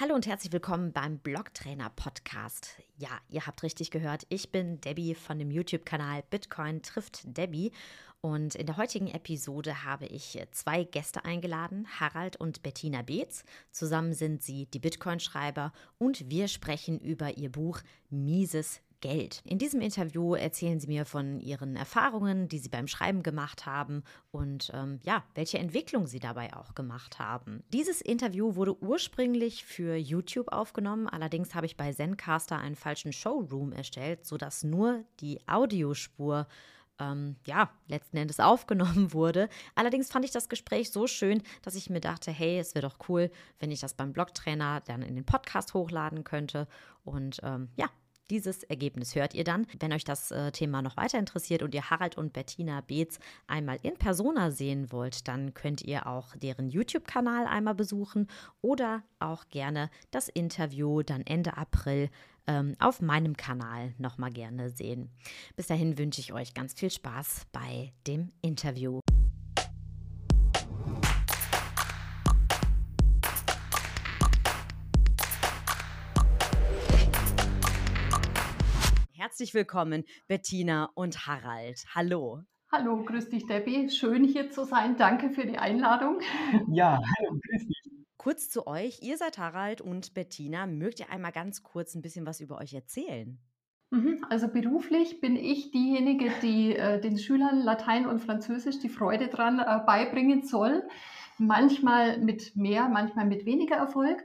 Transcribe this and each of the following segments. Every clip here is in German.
Hallo und herzlich willkommen beim Blogtrainer Podcast. Ja, ihr habt richtig gehört, ich bin Debbie von dem YouTube-Kanal Bitcoin trifft Debbie und in der heutigen Episode habe ich zwei Gäste eingeladen, Harald und Bettina Beetz. Zusammen sind sie die Bitcoin-Schreiber und wir sprechen über ihr Buch Mieses Geld. In diesem Interview erzählen Sie mir von Ihren Erfahrungen, die Sie beim Schreiben gemacht haben und ähm, ja, welche Entwicklung Sie dabei auch gemacht haben. Dieses Interview wurde ursprünglich für YouTube aufgenommen, allerdings habe ich bei Zencaster einen falschen Showroom erstellt, sodass nur die Audiospur ähm, ja, letzten Endes aufgenommen wurde. Allerdings fand ich das Gespräch so schön, dass ich mir dachte, hey, es wäre doch cool, wenn ich das beim Blogtrainer dann in den Podcast hochladen könnte. Und ähm, ja, dieses Ergebnis hört ihr dann. Wenn euch das äh, Thema noch weiter interessiert und ihr Harald und Bettina Beetz einmal in Persona sehen wollt, dann könnt ihr auch deren YouTube-Kanal einmal besuchen oder auch gerne das Interview dann Ende April ähm, auf meinem Kanal nochmal gerne sehen. Bis dahin wünsche ich euch ganz viel Spaß bei dem Interview. Herzlich willkommen, Bettina und Harald. Hallo. Hallo, grüß dich, Debbie. Schön hier zu sein. Danke für die Einladung. Ja, hallo, grüß dich. Kurz zu euch. Ihr seid Harald und Bettina. Mögt ihr einmal ganz kurz ein bisschen was über euch erzählen? Mhm, also beruflich bin ich diejenige, die äh, den Schülern Latein und Französisch die Freude dran äh, beibringen soll. Manchmal mit mehr, manchmal mit weniger Erfolg.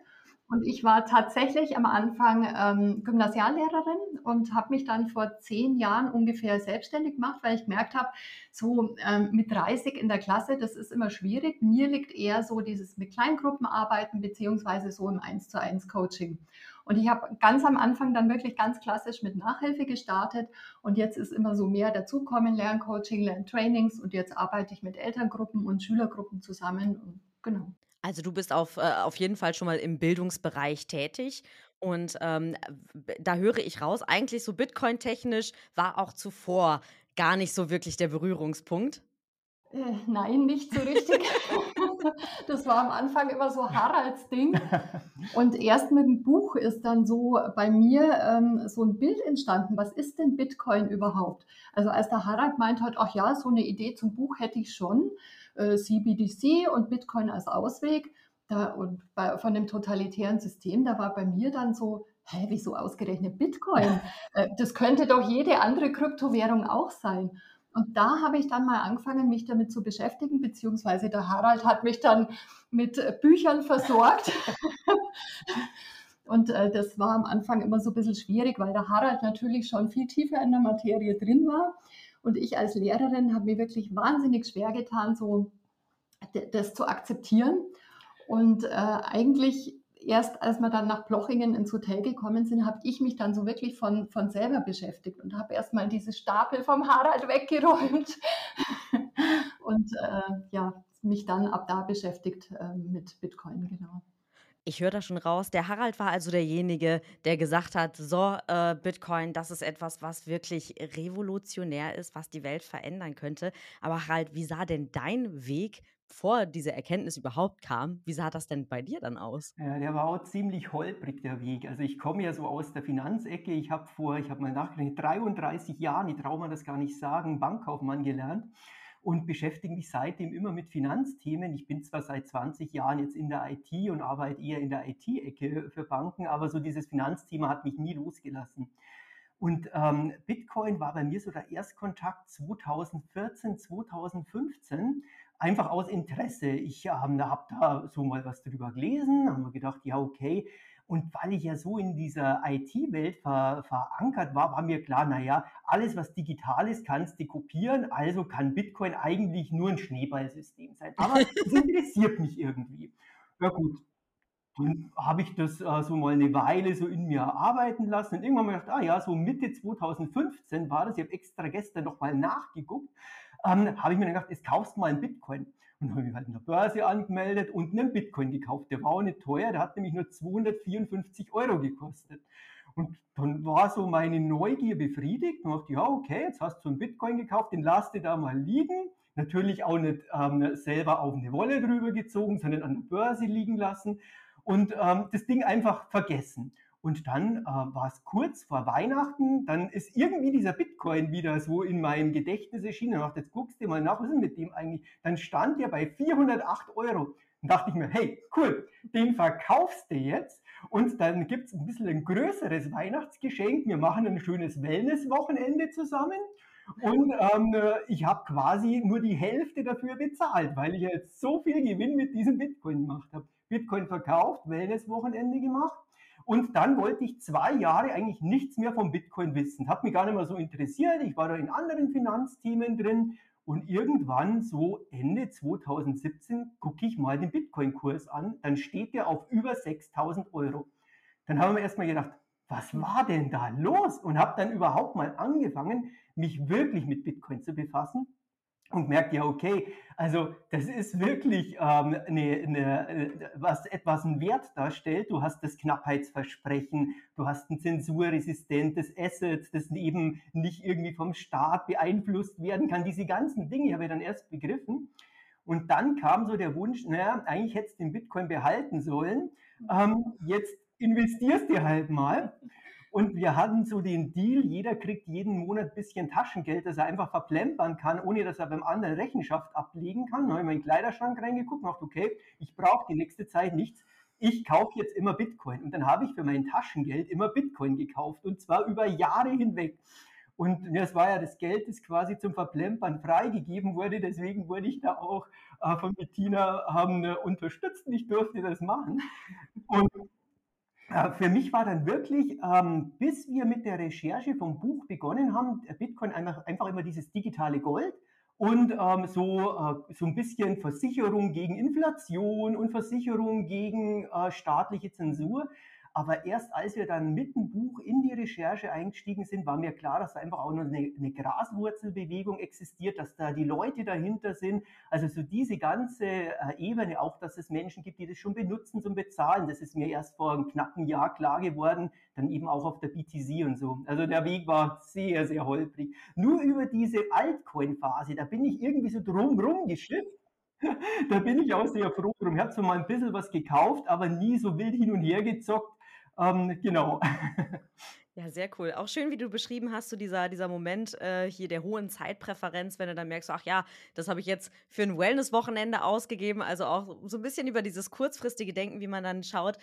Und ich war tatsächlich am Anfang ähm, Gymnasiallehrerin und habe mich dann vor zehn Jahren ungefähr selbstständig gemacht, weil ich gemerkt habe, so ähm, mit 30 in der Klasse, das ist immer schwierig. Mir liegt eher so dieses mit Kleingruppen arbeiten, beziehungsweise so im 1 zu 1 Coaching. Und ich habe ganz am Anfang dann wirklich ganz klassisch mit Nachhilfe gestartet und jetzt ist immer so mehr dazukommen, Lerncoaching, Lerntrainings und jetzt arbeite ich mit Elterngruppen und Schülergruppen zusammen und genau. Also du bist auf, äh, auf jeden Fall schon mal im Bildungsbereich tätig. Und ähm, da höre ich raus, eigentlich so Bitcoin-technisch war auch zuvor gar nicht so wirklich der Berührungspunkt. Äh, nein, nicht so richtig. das war am Anfang immer so Haralds Ding. Und erst mit dem Buch ist dann so bei mir ähm, so ein Bild entstanden. Was ist denn Bitcoin überhaupt? Also als der Harald meint hat, ach ja, so eine Idee zum Buch hätte ich schon äh, CBDC und Bitcoin als Ausweg. Da, und bei, von dem totalitären System, da war bei mir dann so, hä, wieso ausgerechnet Bitcoin? Äh, das könnte doch jede andere Kryptowährung auch sein. Und da habe ich dann mal angefangen, mich damit zu beschäftigen, beziehungsweise der Harald hat mich dann mit Büchern versorgt. Und äh, das war am Anfang immer so ein bisschen schwierig, weil der Harald natürlich schon viel tiefer in der Materie drin war. Und ich als Lehrerin habe mir wirklich wahnsinnig schwer getan, so das zu akzeptieren. Und äh, eigentlich erst als wir dann nach Plochingen ins Hotel gekommen sind, habe ich mich dann so wirklich von, von selber beschäftigt und habe erstmal diese Stapel vom Harald weggeräumt und äh, ja, mich dann ab da beschäftigt äh, mit Bitcoin, genau. Ich höre da schon raus. Der Harald war also derjenige, der gesagt hat, so, äh, Bitcoin, das ist etwas, was wirklich revolutionär ist, was die Welt verändern könnte. Aber Harald, wie sah denn dein Weg, vor diese Erkenntnis überhaupt kam, wie sah das denn bei dir dann aus? Ja, der war auch ziemlich holprig, der Weg. Also ich komme ja so aus der Finanzecke. Ich habe vor, ich habe mal nachgerechnet, 33 Jahren, ich traue mir das gar nicht sagen, Bankkaufmann gelernt und beschäftige mich seitdem immer mit Finanzthemen. Ich bin zwar seit 20 Jahren jetzt in der IT und arbeite eher in der IT-Ecke für Banken, aber so dieses Finanzthema hat mich nie losgelassen. Und ähm, Bitcoin war bei mir so der Erstkontakt 2014, 2015, einfach aus Interesse. Ich ähm, habe da so mal was drüber gelesen, haben mir gedacht, ja, okay, und weil ich ja so in dieser IT-Welt ver, verankert war, war mir klar, naja, alles, was digital ist, kannst du kopieren, also kann Bitcoin eigentlich nur ein Schneeballsystem sein. Aber es interessiert mich irgendwie. Ja gut, dann habe ich das äh, so mal eine Weile so in mir arbeiten lassen und irgendwann mal gedacht, ah ja, so Mitte 2015 war das, ich habe extra gestern noch mal nachgeguckt, ähm, habe ich mir dann gedacht, jetzt kaufst du mal ein Bitcoin. Und habe ich halt in der Börse angemeldet und einen Bitcoin gekauft. Der war auch nicht teuer, der hat nämlich nur 254 Euro gekostet. Und dann war so meine Neugier befriedigt und dachte, ja, okay, jetzt hast du einen Bitcoin gekauft, den lass dir da mal liegen. Natürlich auch nicht ähm, selber auf eine Wolle drüber gezogen, sondern an der Börse liegen lassen. und ähm, das Ding einfach vergessen. Und dann äh, war es kurz vor Weihnachten, dann ist irgendwie dieser Bitcoin wieder so in meinem Gedächtnis erschienen. Ich dachte, jetzt guckst du mal nach, was ist mit dem eigentlich? Dann stand der bei 408 Euro. Dann dachte ich mir, hey, cool, den verkaufst du jetzt und dann gibt es ein bisschen ein größeres Weihnachtsgeschenk. Wir machen ein schönes Wellness-Wochenende zusammen. Und ähm, ich habe quasi nur die Hälfte dafür bezahlt, weil ich jetzt so viel Gewinn mit diesem Bitcoin gemacht habe. Bitcoin verkauft, Wellness-Wochenende gemacht. Und dann wollte ich zwei Jahre eigentlich nichts mehr vom Bitcoin wissen. Hat mich gar nicht mehr so interessiert. Ich war da in anderen Finanzthemen drin. Und irgendwann, so Ende 2017, gucke ich mal den Bitcoin-Kurs an. Dann steht der auf über 6000 Euro. Dann haben wir erstmal gedacht, was war denn da los? Und habe dann überhaupt mal angefangen, mich wirklich mit Bitcoin zu befassen und merkt ja, okay, also das ist wirklich ähm, eine, eine, was etwas einen Wert darstellt. Du hast das Knappheitsversprechen, du hast ein zensurresistentes Asset, das eben nicht irgendwie vom Staat beeinflusst werden kann. Diese ganzen Dinge habe ich dann erst begriffen. Und dann kam so der Wunsch, naja, eigentlich hättest du den Bitcoin behalten sollen. Ähm, jetzt investierst du halt mal. Und wir hatten so den Deal, jeder kriegt jeden Monat ein bisschen Taschengeld, das er einfach verplempern kann, ohne dass er beim anderen Rechenschaft ablegen kann. Dann habe ich in meinen Kleiderschrank reingeguckt und dachte, okay, ich brauche die nächste Zeit nichts. Ich kaufe jetzt immer Bitcoin. Und dann habe ich für mein Taschengeld immer Bitcoin gekauft und zwar über Jahre hinweg. Und das war ja das Geld, das quasi zum Verplempern freigegeben wurde. Deswegen wurde ich da auch äh, von Bettina haben, äh, unterstützt ich durfte das machen. Und für mich war dann wirklich, ähm, bis wir mit der Recherche vom Buch begonnen haben, Bitcoin einfach, einfach immer dieses digitale Gold und ähm, so, äh, so ein bisschen Versicherung gegen Inflation und Versicherung gegen äh, staatliche Zensur. Aber erst als wir dann mit dem Buch in die Recherche eingestiegen sind, war mir klar, dass da einfach auch noch eine, eine Graswurzelbewegung existiert, dass da die Leute dahinter sind. Also so diese ganze äh, Ebene, auch dass es Menschen gibt, die das schon benutzen zum Bezahlen, das ist mir erst vor einem knappen Jahr klar geworden, dann eben auch auf der BTC und so. Also der Weg war sehr, sehr holprig. Nur über diese Altcoin-Phase, da bin ich irgendwie so drumrum geschifft da bin ich auch sehr froh drum. Ich habe zwar mal ein bisschen was gekauft, aber nie so wild hin und her gezockt, ähm, genau. Ja, sehr cool. Auch schön, wie du beschrieben hast, so dieser, dieser Moment äh, hier der hohen Zeitpräferenz, wenn du dann merkst, ach ja, das habe ich jetzt für ein Wellness-Wochenende ausgegeben. Also auch so ein bisschen über dieses kurzfristige Denken, wie man dann schaut,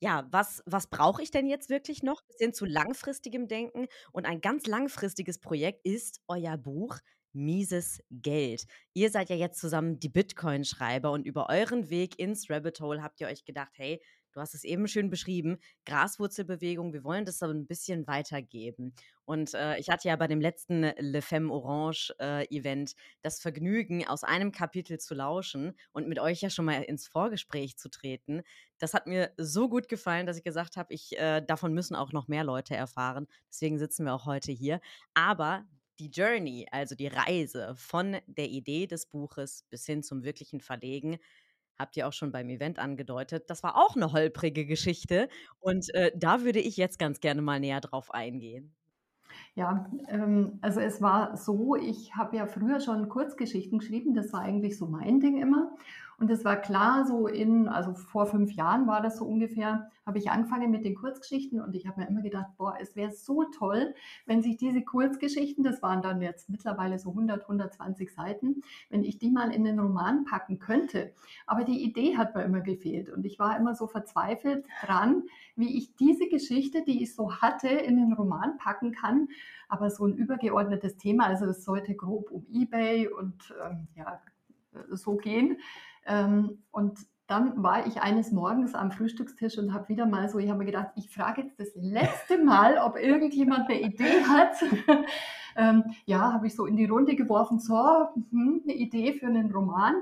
ja, was, was brauche ich denn jetzt wirklich noch? Bisschen zu langfristigem Denken. Und ein ganz langfristiges Projekt ist euer Buch Mieses Geld. Ihr seid ja jetzt zusammen die Bitcoin-Schreiber und über euren Weg ins Rabbit Hole habt ihr euch gedacht, hey, Du hast es eben schön beschrieben, Graswurzelbewegung. Wir wollen das aber ein bisschen weitergeben. Und äh, ich hatte ja bei dem letzten Le Femme Orange äh, Event das Vergnügen, aus einem Kapitel zu lauschen und mit euch ja schon mal ins Vorgespräch zu treten. Das hat mir so gut gefallen, dass ich gesagt habe, ich, äh, davon müssen auch noch mehr Leute erfahren. Deswegen sitzen wir auch heute hier. Aber die Journey, also die Reise von der Idee des Buches bis hin zum wirklichen Verlegen, habt ihr auch schon beim Event angedeutet. Das war auch eine holprige Geschichte und äh, da würde ich jetzt ganz gerne mal näher drauf eingehen. Ja, ähm, also es war so, ich habe ja früher schon Kurzgeschichten geschrieben, das war eigentlich so mein Ding immer. Und es war klar, so in, also vor fünf Jahren war das so ungefähr, habe ich angefangen mit den Kurzgeschichten und ich habe mir immer gedacht, boah, es wäre so toll, wenn sich diese Kurzgeschichten, das waren dann jetzt mittlerweile so 100, 120 Seiten, wenn ich die mal in den Roman packen könnte. Aber die Idee hat mir immer gefehlt und ich war immer so verzweifelt dran, wie ich diese Geschichte, die ich so hatte, in den Roman packen kann. Aber so ein übergeordnetes Thema, also es sollte grob um eBay und ähm, ja, so gehen. Ähm, und dann war ich eines Morgens am Frühstückstisch und habe wieder mal so, ich habe mir gedacht, ich frage jetzt das letzte Mal, ob irgendjemand eine Idee hat. ähm, ja, habe ich so in die Runde geworfen, so, hm, eine Idee für einen Roman.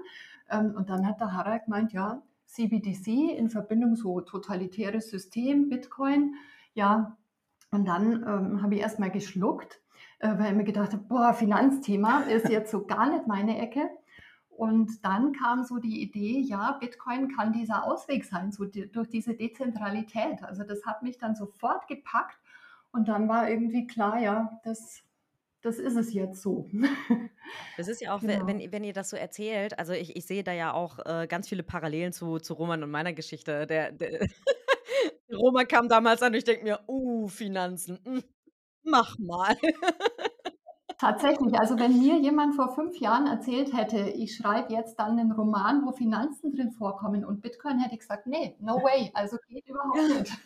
Ähm, und dann hat der Harald gemeint, ja, CBDC in Verbindung so totalitäres System, Bitcoin. Ja, und dann ähm, habe ich erstmal geschluckt, äh, weil ich mir gedacht habe, boah, Finanzthema ist jetzt so gar nicht meine Ecke. Und dann kam so die Idee, ja, Bitcoin kann dieser Ausweg sein, so die, durch diese Dezentralität. Also das hat mich dann sofort gepackt und dann war irgendwie klar, ja, das, das ist es jetzt so. Das ist ja auch, genau. wenn, wenn ihr das so erzählt, also ich, ich sehe da ja auch äh, ganz viele Parallelen zu, zu Roman und meiner Geschichte. Der, der Roman kam damals an und ich denke mir, uh, Finanzen, mh, hm, mach mal. Tatsächlich, also wenn mir jemand vor fünf Jahren erzählt hätte, ich schreibe jetzt dann einen Roman, wo Finanzen drin vorkommen und Bitcoin, hätte ich gesagt, nee, no way, also geht überhaupt nicht.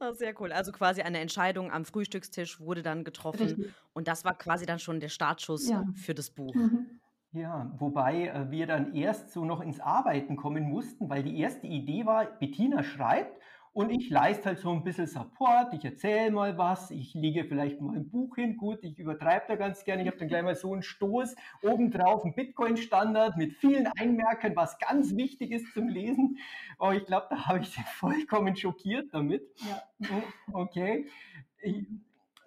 Oh, sehr cool. Also quasi eine Entscheidung am Frühstückstisch wurde dann getroffen Richtig. und das war quasi dann schon der Startschuss ja. für das Buch. Mhm. Ja, wobei äh, wir dann erst so noch ins Arbeiten kommen mussten, weil die erste Idee war, Bettina schreibt und ich leiste halt so ein bisschen Support, ich erzähle mal was, ich lege vielleicht mal ein Buch hin, gut, ich übertreibe da ganz gerne, ich habe dann gleich mal so einen Stoß, obendrauf ein Bitcoin-Standard mit vielen Einmerkern, was ganz wichtig ist zum Lesen. Oh, ich glaube, da habe ich sie vollkommen schockiert damit. Ja. Oh, okay. Ich,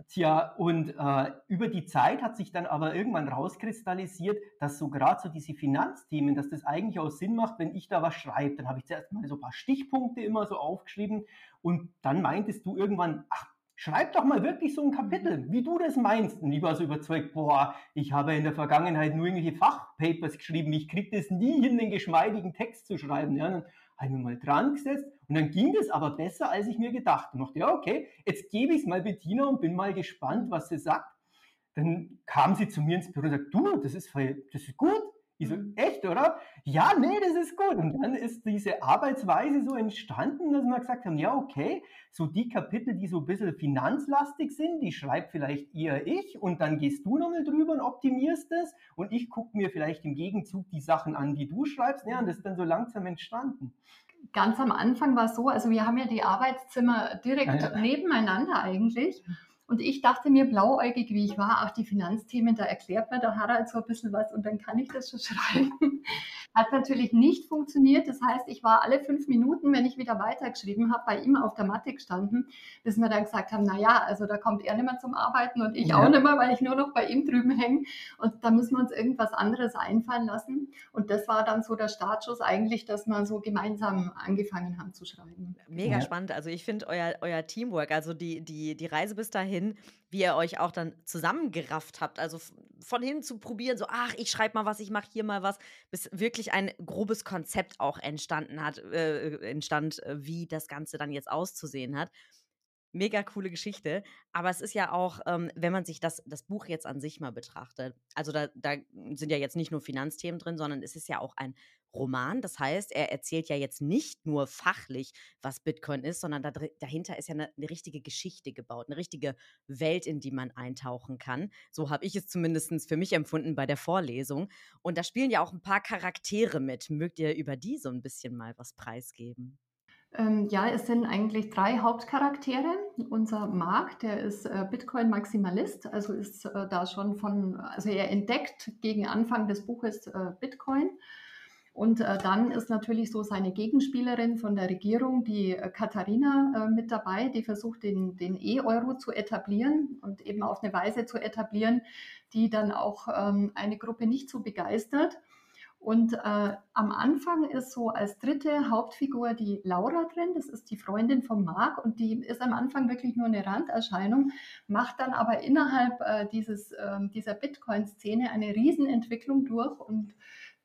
Tja, und äh, über die Zeit hat sich dann aber irgendwann rauskristallisiert, dass so gerade so diese Finanzthemen, dass das eigentlich auch Sinn macht, wenn ich da was schreibe. Dann habe ich zuerst mal so ein paar Stichpunkte immer so aufgeschrieben und dann meintest du irgendwann, ach, schreib doch mal wirklich so ein Kapitel, wie du das meinst. Und ich war so überzeugt, boah, ich habe in der Vergangenheit nur irgendwelche Fachpapers geschrieben, ich kriege das nie hin, den geschmeidigen Text zu schreiben. Ja, dann habe ich mir mal dran gesetzt und dann ging das aber besser, als ich mir gedacht habe. Ich dachte, ja, okay, jetzt gebe ich es mal Bettina und bin mal gespannt, was sie sagt. Dann kam sie zu mir ins Büro und sagt, du, das ist, voll, das ist gut. Ich so, mhm. echt, oder? Ja, nee, das ist gut. Und dann ist diese Arbeitsweise so entstanden, dass wir gesagt haben, ja, okay, so die Kapitel, die so ein bisschen finanzlastig sind, die schreibt vielleicht eher ich und dann gehst du nochmal drüber und optimierst es und ich gucke mir vielleicht im Gegenzug die Sachen an, die du schreibst. Ja, und das ist dann so langsam entstanden. Ganz am Anfang war es so, also wir haben ja die Arbeitszimmer direkt ja, ja. nebeneinander eigentlich. Und ich dachte mir, blauäugig wie ich war, auch die Finanzthemen, da erklärt mir der Harald so ein bisschen was und dann kann ich das schon schreiben. Hat natürlich nicht funktioniert. Das heißt, ich war alle fünf Minuten, wenn ich wieder weitergeschrieben habe, bei ihm auf der Matte gestanden, bis wir dann gesagt haben, na ja, also da kommt er nicht mehr zum Arbeiten und ich ja. auch nicht mehr, weil ich nur noch bei ihm drüben hänge. Und da müssen wir uns irgendwas anderes einfallen lassen. Und das war dann so der Startschuss eigentlich, dass wir so gemeinsam angefangen haben zu schreiben. Mega ja. spannend. Also ich finde euer, euer Teamwork, also die, die, die Reise bis dahin, wie ihr euch auch dann zusammengerafft habt. Also von hin zu probieren, so, ach, ich schreibe mal was, ich mache hier mal was, bis wirklich ein grobes Konzept auch entstanden hat, äh, entstand, äh, wie das Ganze dann jetzt auszusehen hat. Mega coole Geschichte. Aber es ist ja auch, ähm, wenn man sich das, das Buch jetzt an sich mal betrachtet, also da, da sind ja jetzt nicht nur Finanzthemen drin, sondern es ist ja auch ein Roman. Das heißt, er erzählt ja jetzt nicht nur fachlich, was Bitcoin ist, sondern da, dahinter ist ja eine, eine, richtige Geschichte gebaut, eine richtige Welt, in die man eintauchen kann. So habe ich es zumindest für mich empfunden bei der Vorlesung. Und da spielen ja auch ein paar Charaktere mit. Mögt ihr über die so ein bisschen mal was preisgeben? Ähm, ja, es sind eigentlich drei Hauptcharaktere. Unser Marc, der ist äh, Bitcoin-Maximalist, also ist äh, da schon von, also er entdeckt gegen Anfang des Buches äh, Bitcoin und äh, dann ist natürlich so seine Gegenspielerin von der Regierung, die äh, Katharina, äh, mit dabei, die versucht, den, den E-Euro zu etablieren und eben auf eine Weise zu etablieren, die dann auch ähm, eine Gruppe nicht so begeistert. Und äh, am Anfang ist so als dritte Hauptfigur die Laura drin, das ist die Freundin von Marc und die ist am Anfang wirklich nur eine Randerscheinung, macht dann aber innerhalb äh, dieses, äh, dieser Bitcoin-Szene eine Riesenentwicklung durch und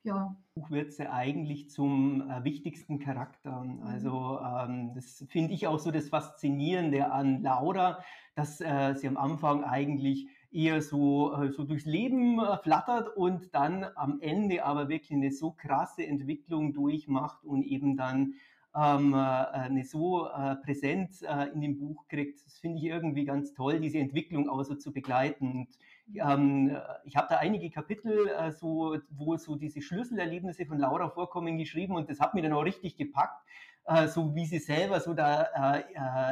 ja. Buch wird sie eigentlich zum äh, wichtigsten Charakter. Mhm. Also ähm, das finde ich auch so das Faszinierende an Laura, dass äh, sie am Anfang eigentlich eher so, äh, so durchs Leben äh, flattert und dann am Ende aber wirklich eine so krasse Entwicklung durchmacht und eben dann ähm, äh, eine so äh, Präsenz äh, in dem Buch kriegt. Das finde ich irgendwie ganz toll, diese Entwicklung auch so zu begleiten. Und, ähm, ich habe da einige Kapitel, äh, so, wo so diese Schlüsselerlebnisse von Laura vorkommen, geschrieben und das hat mir dann auch richtig gepackt, so wie sie selber so da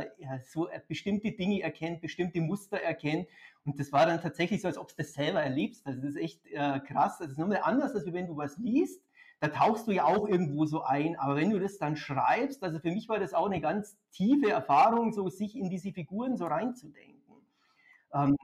äh, so bestimmte Dinge erkennt, bestimmte Muster erkennt. Und das war dann tatsächlich so, als ob du das selber erlebst. Also das ist echt krass. Das ist nochmal anders, als wenn du was liest da tauchst du ja auch irgendwo so ein. Aber wenn du das dann schreibst, also für mich war das auch eine ganz tiefe Erfahrung, so sich in diese Figuren so reinzudenken. Ähm,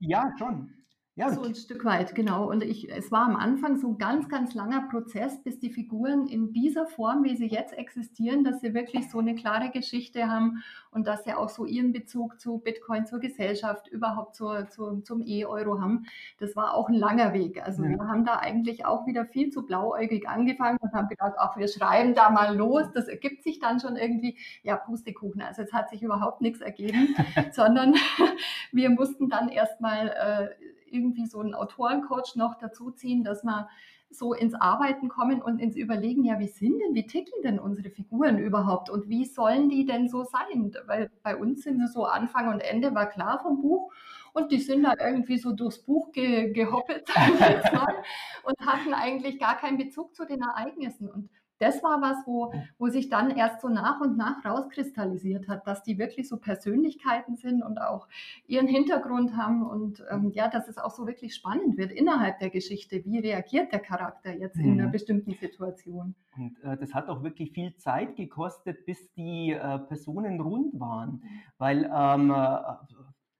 ja, schon. Ja, so ein Stück weit, genau. Und ich, es war am Anfang so ein ganz, ganz langer Prozess, bis die Figuren in dieser Form, wie sie jetzt existieren, dass sie wirklich so eine klare Geschichte haben und dass sie auch so ihren Bezug zu Bitcoin, zur Gesellschaft, überhaupt zur, zur zum E-Euro haben. Das war auch ein langer Weg. Also ja. wir haben da eigentlich auch wieder viel zu blauäugig angefangen und haben gedacht, ach, wir schreiben da mal los. Das ergibt sich dann schon irgendwie, ja, Pustekuchen. Also es hat sich überhaupt nichts ergeben, sondern wir mussten dann erstmal äh, irgendwie so einen Autorencoach noch dazu ziehen, dass wir so ins Arbeiten kommen und ins Überlegen, ja, wie sind denn, wie ticken denn unsere Figuren überhaupt und wie sollen die denn so sein? Weil bei uns sind sie so Anfang und Ende war klar vom Buch und die sind da irgendwie so durchs Buch ge gehoppelt und hatten eigentlich gar keinen Bezug zu den Ereignissen. Und das war was, wo, wo sich dann erst so nach und nach rauskristallisiert hat, dass die wirklich so Persönlichkeiten sind und auch ihren Hintergrund haben und ähm, ja, dass es auch so wirklich spannend wird innerhalb der Geschichte. Wie reagiert der Charakter jetzt mhm. in einer mhm. bestimmten Situation? Und äh, das hat auch wirklich viel Zeit gekostet, bis die äh, Personen rund waren, mhm. weil ähm, äh,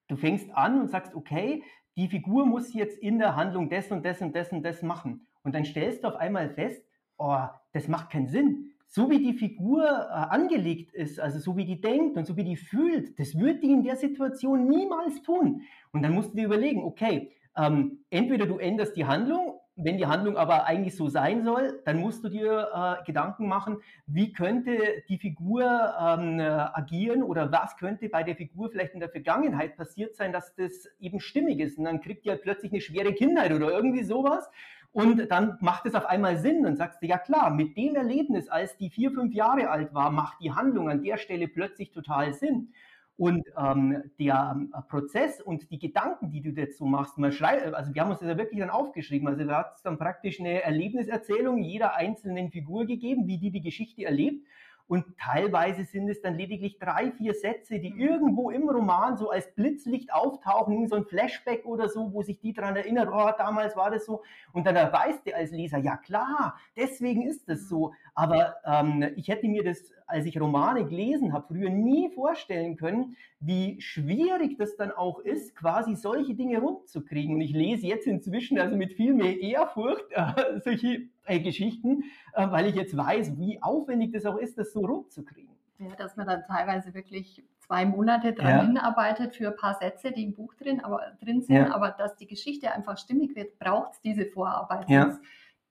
du fängst an und sagst, okay, die Figur muss jetzt in der Handlung das und das und das und das machen. Und dann stellst du auf einmal fest, oh, das macht keinen Sinn. So wie die Figur äh, angelegt ist, also so wie die denkt und so wie die fühlt, das wird die in der Situation niemals tun. Und dann musst du dir überlegen, okay, ähm, entweder du änderst die Handlung, wenn die Handlung aber eigentlich so sein soll, dann musst du dir äh, Gedanken machen, wie könnte die Figur ähm, agieren oder was könnte bei der Figur vielleicht in der Vergangenheit passiert sein, dass das eben stimmig ist. Und dann kriegt die halt plötzlich eine schwere Kindheit oder irgendwie sowas. Und dann macht es auf einmal Sinn. Dann sagst du, ja klar, mit dem Erlebnis, als die vier, fünf Jahre alt war, macht die Handlung an der Stelle plötzlich total Sinn. Und ähm, der ähm, Prozess und die Gedanken, die du dazu machst, man schreibt, also wir haben uns das ja wirklich dann aufgeschrieben. Also da hat es dann praktisch eine Erlebniserzählung jeder einzelnen Figur gegeben, wie die die Geschichte erlebt. Und teilweise sind es dann lediglich drei, vier Sätze, die mhm. irgendwo im Roman so als Blitzlicht auftauchen, so ein Flashback oder so, wo sich die daran erinnert, oh, damals war das so. Und dann weißt du als Leser, ja klar, deswegen ist das so. Aber ähm, ich hätte mir das, als ich Romane gelesen habe, früher nie vorstellen können, wie schwierig das dann auch ist, quasi solche Dinge rund zu kriegen. Und ich lese jetzt inzwischen also mit viel mehr Ehrfurcht äh, solche äh, Geschichten, äh, weil ich jetzt weiß, wie aufwendig das auch ist, das so rund zu kriegen. Ja, dass man dann teilweise wirklich zwei Monate dran ja. hinarbeitet für ein paar Sätze, die im Buch drin, aber, drin sind, ja. aber dass die Geschichte einfach stimmig wird, braucht es diese Vorarbeit. Ja. Sonst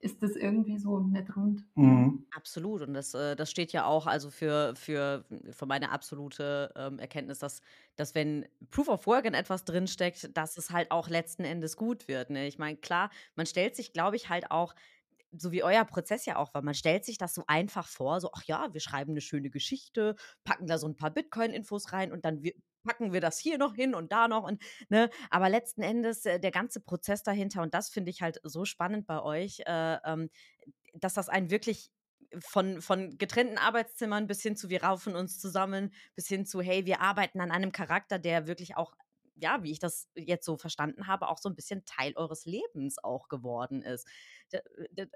ist das irgendwie so nicht rund. Mhm. Absolut. Und das, äh, das steht ja auch also für, für, für meine absolute ähm, Erkenntnis, dass, dass wenn Proof of Work in etwas drinsteckt, dass es halt auch letzten Endes gut wird. Ne? Ich meine, klar, man stellt sich, glaube ich, halt auch so wie euer Prozess ja auch war, man stellt sich das so einfach vor, so, ach ja, wir schreiben eine schöne Geschichte, packen da so ein paar Bitcoin-Infos rein und dann packen wir das hier noch hin und da noch und ne, aber letzten Endes äh, der ganze Prozess dahinter und das finde ich halt so spannend bei euch, äh, ähm, dass das einen wirklich von, von getrennten Arbeitszimmern bis hin zu wir raufen uns zusammen, bis hin zu hey, wir arbeiten an einem Charakter, der wirklich auch ja, wie ich das jetzt so verstanden habe, auch so ein bisschen Teil eures Lebens auch geworden ist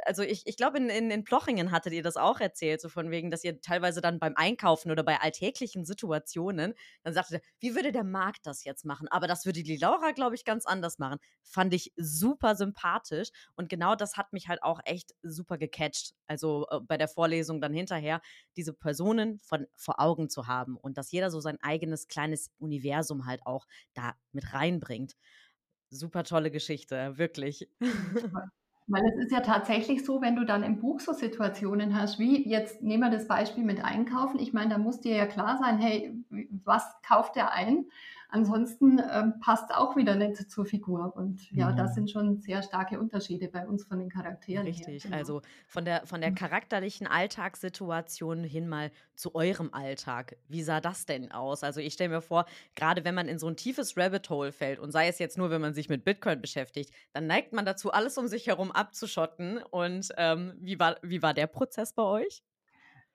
also ich, ich glaube, in, in, in Plochingen hattet ihr das auch erzählt, so von wegen, dass ihr teilweise dann beim Einkaufen oder bei alltäglichen Situationen dann sagte, wie würde der Markt das jetzt machen? Aber das würde die Laura, glaube ich, ganz anders machen. Fand ich super sympathisch und genau das hat mich halt auch echt super gecatcht. Also äh, bei der Vorlesung dann hinterher, diese Personen von, vor Augen zu haben und dass jeder so sein eigenes kleines Universum halt auch da mit reinbringt. Super tolle Geschichte, wirklich. Weil es ist ja tatsächlich so, wenn du dann im Buch so Situationen hast, wie jetzt nehmen wir das Beispiel mit Einkaufen. Ich meine, da muss dir ja klar sein, hey, was kauft der ein? Ansonsten ähm, passt auch wieder nicht zur Figur. Und ja, mhm. das sind schon sehr starke Unterschiede bei uns von den Charakteren. Richtig, genau. also von der, von der mhm. charakterlichen Alltagssituation hin mal zu eurem Alltag. Wie sah das denn aus? Also ich stelle mir vor, gerade wenn man in so ein tiefes Rabbit Hole fällt und sei es jetzt nur, wenn man sich mit Bitcoin beschäftigt, dann neigt man dazu, alles um sich herum abzuschotten. Und ähm, wie, war, wie war der Prozess bei euch?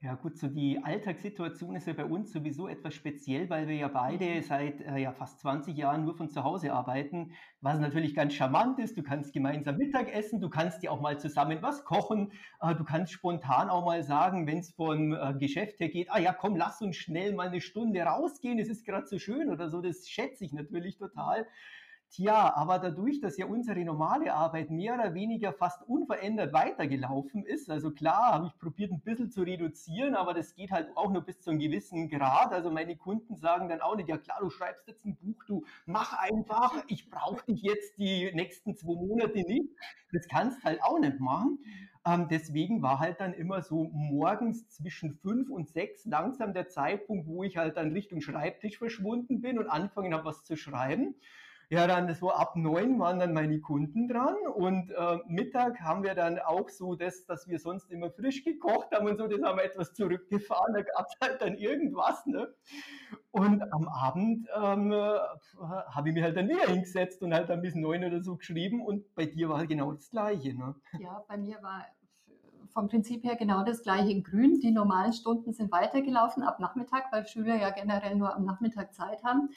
Ja gut, so die Alltagssituation ist ja bei uns sowieso etwas speziell, weil wir ja beide mhm. seit äh, ja, fast 20 Jahren nur von zu Hause arbeiten, was natürlich ganz charmant ist. Du kannst gemeinsam Mittag essen, du kannst dir auch mal zusammen was kochen, äh, du kannst spontan auch mal sagen, wenn es vom äh, Geschäft her geht, ah ja, komm, lass uns schnell mal eine Stunde rausgehen, es ist gerade so schön oder so, das schätze ich natürlich total. Tja, aber dadurch, dass ja unsere normale Arbeit mehr oder weniger fast unverändert weitergelaufen ist, also klar, habe ich probiert ein bisschen zu reduzieren, aber das geht halt auch nur bis zu einem gewissen Grad. Also meine Kunden sagen dann auch nicht, ja klar, du schreibst jetzt ein Buch, du mach einfach, ich brauche dich jetzt die nächsten zwei Monate nicht. Das kannst halt auch nicht machen. Ähm, deswegen war halt dann immer so morgens zwischen fünf und sechs langsam der Zeitpunkt, wo ich halt dann Richtung Schreibtisch verschwunden bin und angefangen habe, was zu schreiben. Ja, dann so ab neun waren dann meine Kunden dran und äh, Mittag haben wir dann auch so das, dass wir sonst immer frisch gekocht haben und so, das haben wir etwas zurückgefahren, da gab es halt dann irgendwas. Ne? Und am Abend ähm, äh, habe ich mich halt dann wieder hingesetzt und halt dann bis neun oder so geschrieben und bei dir war halt genau das Gleiche. Ne? Ja, bei mir war vom Prinzip her genau das gleiche in Grün. Die normalen Stunden sind weitergelaufen ab Nachmittag, weil Schüler ja generell nur am Nachmittag Zeit haben.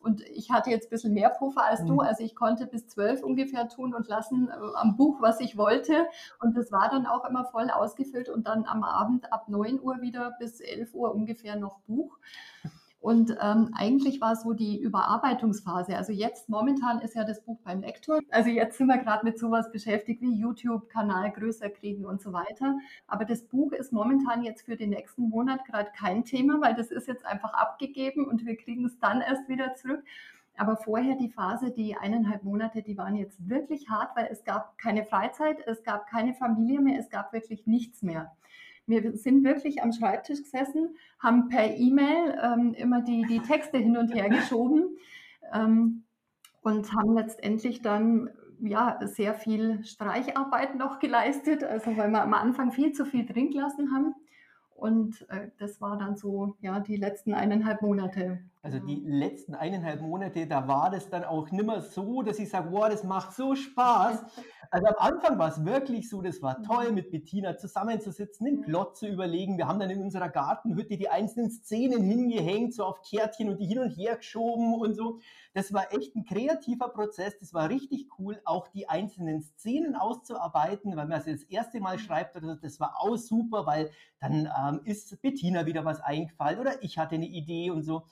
Und ich hatte jetzt ein bisschen mehr Puffer als du. Mhm. Also ich konnte bis zwölf ungefähr tun und lassen äh, am Buch, was ich wollte. Und das war dann auch immer voll ausgefüllt und dann am Abend ab neun Uhr wieder bis elf Uhr ungefähr noch Buch. Und ähm, eigentlich war so die Überarbeitungsphase. Also jetzt momentan ist ja das Buch beim Lektor. Also jetzt sind wir gerade mit sowas beschäftigt wie YouTube-Kanal größer kriegen und so weiter. Aber das Buch ist momentan jetzt für den nächsten Monat gerade kein Thema, weil das ist jetzt einfach abgegeben und wir kriegen es dann erst wieder zurück. Aber vorher die Phase, die eineinhalb Monate, die waren jetzt wirklich hart, weil es gab keine Freizeit, es gab keine Familie mehr, es gab wirklich nichts mehr. Wir sind wirklich am Schreibtisch gesessen, haben per E-Mail ähm, immer die, die Texte hin und her geschoben ähm, und haben letztendlich dann ja, sehr viel Streicharbeit noch geleistet, also weil wir am Anfang viel zu viel drin gelassen haben. Und äh, das war dann so, ja, die letzten eineinhalb Monate. Also die letzten eineinhalb Monate, da war das dann auch nimmer so, dass ich sage, wow, das macht so Spaß. Also am Anfang war es wirklich so, das war toll, mit Bettina zusammenzusitzen, den Plot zu überlegen. Wir haben dann in unserer Gartenhütte die einzelnen Szenen hingehängt, so auf Kärtchen und die hin und her geschoben und so. Das war echt ein kreativer Prozess, das war richtig cool, auch die einzelnen Szenen auszuarbeiten, weil man es das erste Mal schreibt, das war auch super, weil dann ähm, ist Bettina wieder was eingefallen oder ich hatte eine Idee und so.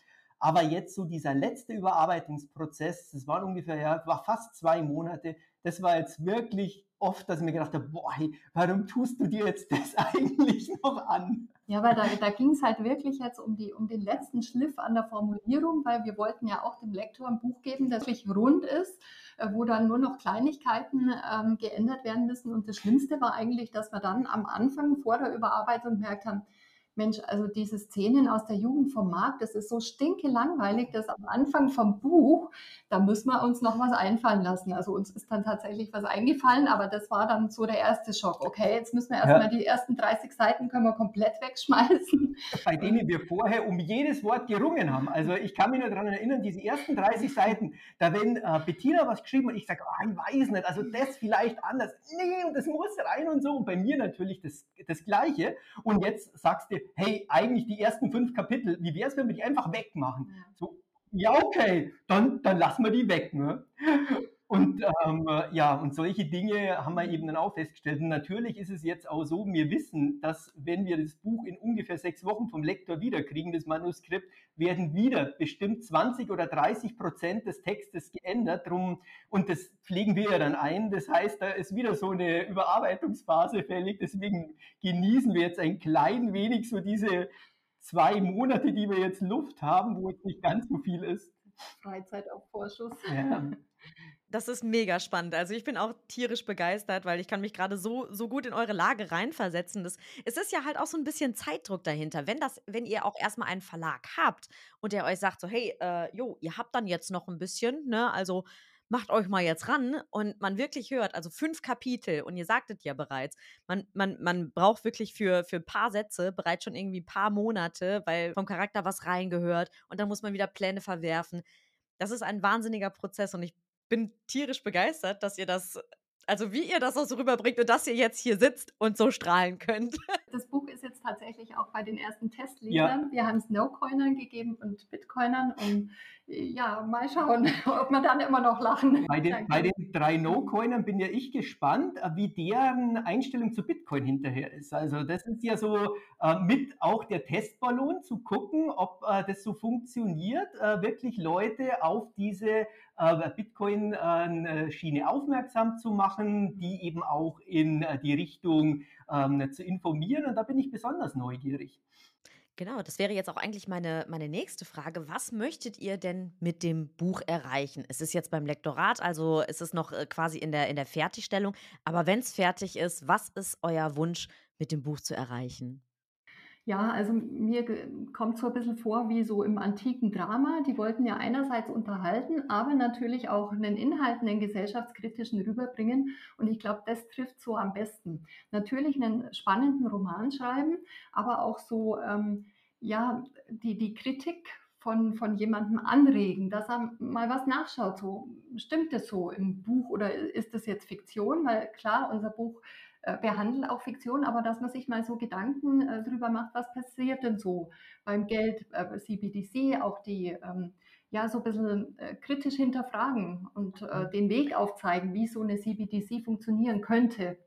Aber jetzt so dieser letzte Überarbeitungsprozess, das waren ungefähr, ja, war fast zwei Monate, das war jetzt wirklich oft, dass ich mir gedacht habe, boah, hey, warum tust du dir jetzt das eigentlich noch an? Ja, weil da, da ging es halt wirklich jetzt um, die, um den letzten Schliff an der Formulierung, weil wir wollten ja auch dem Lektor ein Buch geben, das wirklich rund ist, äh, wo dann nur noch Kleinigkeiten ähm, geändert werden müssen. Und das Schlimmste war eigentlich, dass wir dann am Anfang vor der Überarbeitung gemerkt haben, Mensch, also diese Szenen aus der Jugend vom Markt, das ist so stinke langweilig, dass am Anfang vom Buch, da müssen wir uns noch was einfallen lassen. Also uns ist dann tatsächlich was eingefallen, aber das war dann so der erste Schock. Okay, jetzt müssen wir erstmal ja. die ersten 30 Seiten können wir komplett wegschmeißen. Bei denen wir vorher um jedes Wort gerungen haben. Also ich kann mich nur daran erinnern, diese ersten 30 Seiten, da wenn äh, Bettina was geschrieben und ich sage, oh, ich weiß nicht, also das vielleicht anders. Nee, das muss rein und so. Und bei mir natürlich das, das Gleiche. Und jetzt sagst du, hey, eigentlich die ersten fünf Kapitel, wie wäre es, wenn wir die einfach wegmachen? Ja. So, ja, okay, dann, dann lassen wir die weg. Ne? Und ähm, ja, und solche Dinge haben wir eben dann auch festgestellt. Und natürlich ist es jetzt auch so, wir wissen, dass wenn wir das Buch in ungefähr sechs Wochen vom Lektor wiederkriegen, das Manuskript, werden wieder bestimmt 20 oder 30 Prozent des Textes geändert. Drum, und das pflegen wir ja dann ein. Das heißt, da ist wieder so eine Überarbeitungsphase fällig. Deswegen genießen wir jetzt ein klein wenig so diese zwei Monate, die wir jetzt Luft haben, wo es nicht ganz so viel ist. Freizeit auf Vorschuss. Ja. Das ist mega spannend. Also ich bin auch tierisch begeistert, weil ich kann mich gerade so, so gut in eure Lage reinversetzen. Das, es ist ja halt auch so ein bisschen Zeitdruck dahinter. Wenn, das, wenn ihr auch erstmal einen Verlag habt und der euch sagt so, hey, äh, jo, ihr habt dann jetzt noch ein bisschen, ne, also macht euch mal jetzt ran und man wirklich hört, also fünf Kapitel und ihr sagtet ja bereits, man, man, man braucht wirklich für, für ein paar Sätze bereits schon irgendwie ein paar Monate, weil vom Charakter was reingehört und dann muss man wieder Pläne verwerfen. Das ist ein wahnsinniger Prozess und ich bin tierisch begeistert, dass ihr das, also wie ihr das auch so rüberbringt und dass ihr jetzt hier sitzt und so strahlen könnt. Das Buch ist jetzt tatsächlich auch bei den ersten Testlesern. Ja. Wir haben es No-Coinern gegeben und Bitcoinern und ja, mal schauen, ob wir dann immer noch lachen. Bei den, bei den drei No-Coinern bin ja ich gespannt, äh, wie deren Einstellung zu Bitcoin hinterher ist. Also das ist ja so äh, mit auch der Testballon zu gucken, ob äh, das so funktioniert, äh, wirklich Leute auf diese Bitcoin-Schiene aufmerksam zu machen, die eben auch in die Richtung ähm, zu informieren. Und da bin ich besonders neugierig. Genau, das wäre jetzt auch eigentlich meine, meine nächste Frage. Was möchtet ihr denn mit dem Buch erreichen? Es ist jetzt beim Lektorat, also ist es noch äh, quasi in der, in der Fertigstellung. Aber wenn es fertig ist, was ist euer Wunsch, mit dem Buch zu erreichen? Ja, also mir kommt so ein bisschen vor wie so im antiken Drama. Die wollten ja einerseits unterhalten, aber natürlich auch einen Inhalt, einen gesellschaftskritischen rüberbringen. Und ich glaube, das trifft so am besten. Natürlich einen spannenden Roman schreiben, aber auch so, ähm, ja, die, die Kritik von, von jemandem anregen, dass er mal was nachschaut. So, stimmt das so im Buch oder ist das jetzt Fiktion? Weil klar, unser Buch äh, behandeln auch Fiktion, aber dass man sich mal so Gedanken äh, drüber macht, was passiert denn so beim Geld, äh, CBDC, auch die ähm, ja so ein bisschen äh, kritisch hinterfragen und äh, mhm. den Weg aufzeigen, wie so eine CBDC funktionieren könnte.